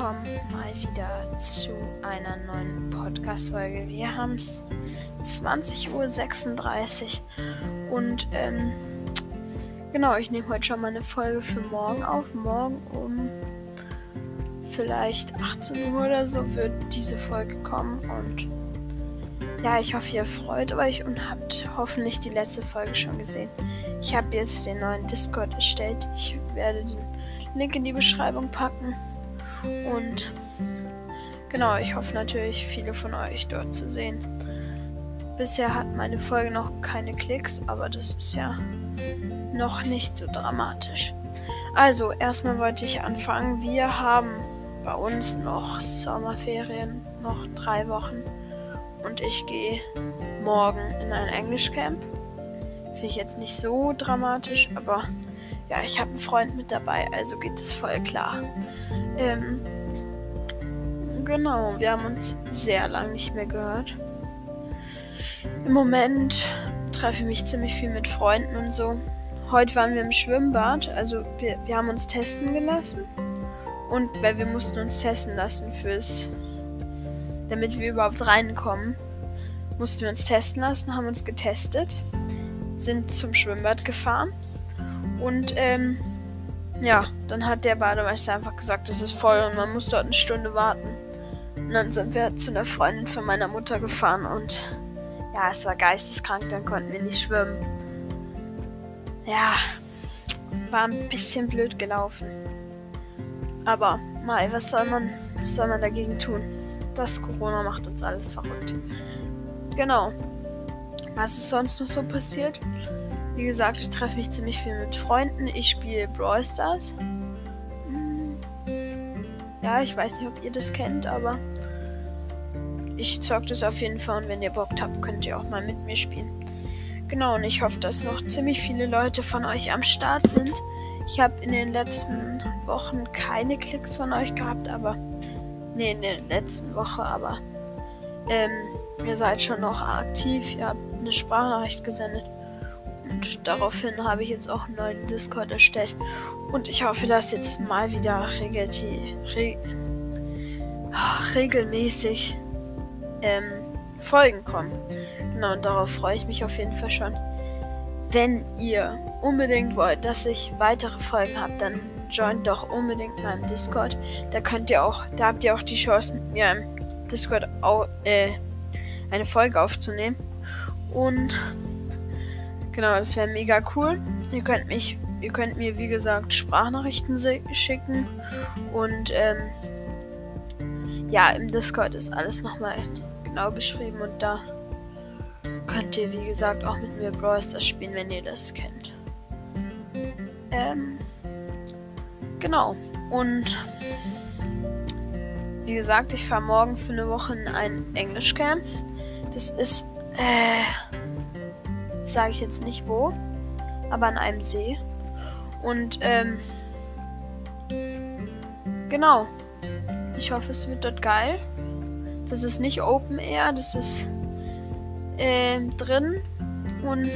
willkommen mal wieder zu einer neuen Podcast-Folge. Wir haben es 20.36 Uhr und ähm, genau, ich nehme heute schon mal eine Folge für morgen auf. Morgen um vielleicht 18 Uhr oder so wird diese Folge kommen und ja, ich hoffe, ihr freut euch und habt hoffentlich die letzte Folge schon gesehen. Ich habe jetzt den neuen Discord erstellt. Ich werde den Link in die Beschreibung packen. Und genau, ich hoffe natürlich, viele von euch dort zu sehen. Bisher hat meine Folge noch keine Klicks, aber das ist ja noch nicht so dramatisch. Also, erstmal wollte ich anfangen. Wir haben bei uns noch Sommerferien, noch drei Wochen. Und ich gehe morgen in ein Englischcamp. Finde ich jetzt nicht so dramatisch, aber ja, ich habe einen Freund mit dabei, also geht es voll klar. Ähm, genau, wir haben uns sehr lange nicht mehr gehört. Im Moment treffe ich mich ziemlich viel mit Freunden und so. Heute waren wir im Schwimmbad, also wir, wir haben uns testen gelassen. Und weil wir mussten uns testen lassen fürs, damit wir überhaupt reinkommen, mussten wir uns testen lassen, haben uns getestet, sind zum Schwimmbad gefahren und ähm, ja, dann hat der Bademeister einfach gesagt, es ist voll und man muss dort eine Stunde warten. Und dann sind wir zu einer Freundin von meiner Mutter gefahren und ja, es war geisteskrank, dann konnten wir nicht schwimmen. Ja, war ein bisschen blöd gelaufen. Aber mal, was soll man, was soll man dagegen tun? Das Corona macht uns alles verrückt. Genau. Was ist sonst noch so passiert? Wie gesagt, ich treffe mich ziemlich viel mit Freunden. Ich spiele Brawl Stars. Hm. Ja, ich weiß nicht, ob ihr das kennt, aber ich zocke das auf jeden Fall und wenn ihr Bock habt, könnt ihr auch mal mit mir spielen. Genau, und ich hoffe, dass noch ziemlich viele Leute von euch am Start sind. Ich habe in den letzten Wochen keine Klicks von euch gehabt, aber. Ne, in der letzten Woche, aber. Ähm, ihr seid schon noch aktiv. Ihr habt eine Sprachnachricht gesendet. Und daraufhin habe ich jetzt auch einen neuen Discord erstellt. Und ich hoffe, dass jetzt mal wieder re regelmäßig ähm, Folgen kommen. Genau, und darauf freue ich mich auf jeden Fall schon. Wenn ihr unbedingt wollt, dass ich weitere Folgen habe, dann joint doch unbedingt meinem Discord. Da könnt ihr auch, da habt ihr auch die Chance, mit mir im Discord auch, äh, eine Folge aufzunehmen. Und Genau, das wäre mega cool. Ihr könnt mich, ihr könnt mir wie gesagt Sprachnachrichten schicken und ähm, ja, im Discord ist alles nochmal genau beschrieben und da könnt ihr wie gesagt auch mit mir Brawl Stars spielen, wenn ihr das kennt. Ähm, genau. Und wie gesagt, ich fahre morgen für eine Woche in ein Englischcamp. Das ist äh, sage ich jetzt nicht wo, aber an einem See. Und ähm, genau. Ich hoffe, es wird dort geil. Das ist nicht Open Air, das ist äh, drin und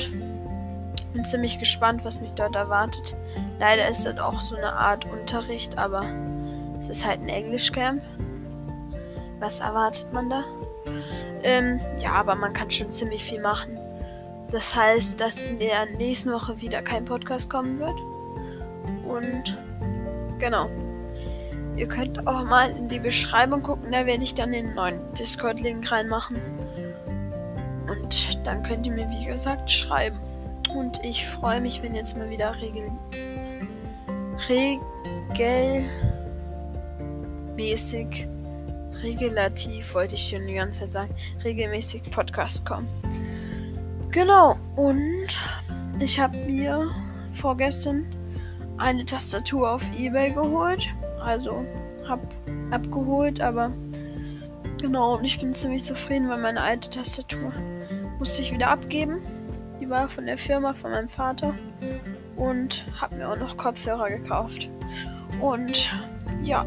bin ziemlich gespannt, was mich dort erwartet. Leider ist das auch so eine Art Unterricht, aber es ist halt ein Englischcamp. Was erwartet man da? Ähm, ja, aber man kann schon ziemlich viel machen. Das heißt, dass in der nächsten Woche wieder kein Podcast kommen wird. Und genau. Ihr könnt auch mal in die Beschreibung gucken, da werde ich dann den neuen Discord-Link reinmachen. Und dann könnt ihr mir, wie gesagt, schreiben. Und ich freue mich, wenn jetzt mal wieder Regel regelmäßig, regulativ, wollte ich schon die ganze Zeit sagen, regelmäßig Podcast kommen. Genau, und ich habe mir vorgestern eine Tastatur auf Ebay geholt. Also hab abgeholt, aber genau, und ich bin ziemlich zufrieden, weil meine alte Tastatur musste ich wieder abgeben. Die war von der Firma von meinem Vater und habe mir auch noch Kopfhörer gekauft. Und ja,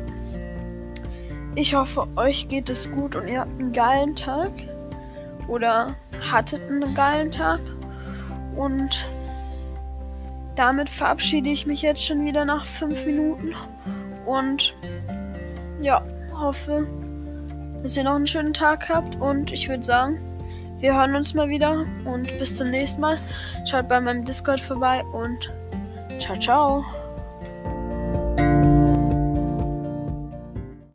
ich hoffe, euch geht es gut und ihr habt einen geilen Tag oder hattet einen geilen Tag. Und damit verabschiede ich mich jetzt schon wieder nach fünf Minuten. Und ja, hoffe, dass ihr noch einen schönen Tag habt und ich würde sagen, wir hören uns mal wieder und bis zum nächsten Mal. Schaut bei meinem Discord vorbei und ciao, ciao.